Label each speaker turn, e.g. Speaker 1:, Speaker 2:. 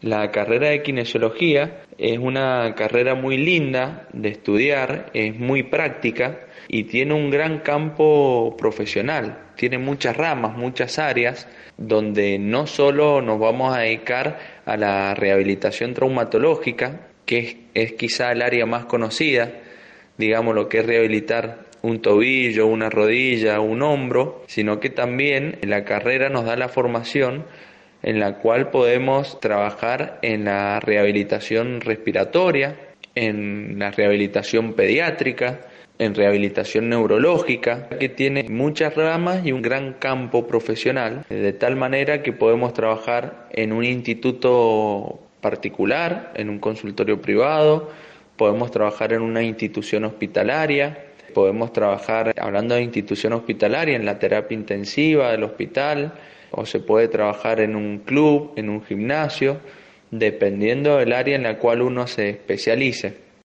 Speaker 1: La carrera de kinesiología es una carrera muy linda de estudiar, es muy práctica y tiene un gran campo profesional. Tiene muchas ramas, muchas áreas donde no solo nos vamos a dedicar a la rehabilitación traumatológica, que es, quizá el área más conocida, digamos lo que es rehabilitar un tobillo, una rodilla, un hombro, sino que también la carrera nos da la formación en la cual podemos trabajar en la rehabilitación respiratoria, en la rehabilitación pediátrica, en rehabilitación neurológica, que tiene muchas ramas y un gran campo profesional, de tal manera que podemos trabajar en un instituto particular, en un consultorio privado, podemos trabajar en una institución hospitalaria, podemos trabajar, hablando de institución hospitalaria, en la terapia intensiva del hospital, o se puede trabajar en un club, en un gimnasio, dependiendo del área en la cual uno se especialice.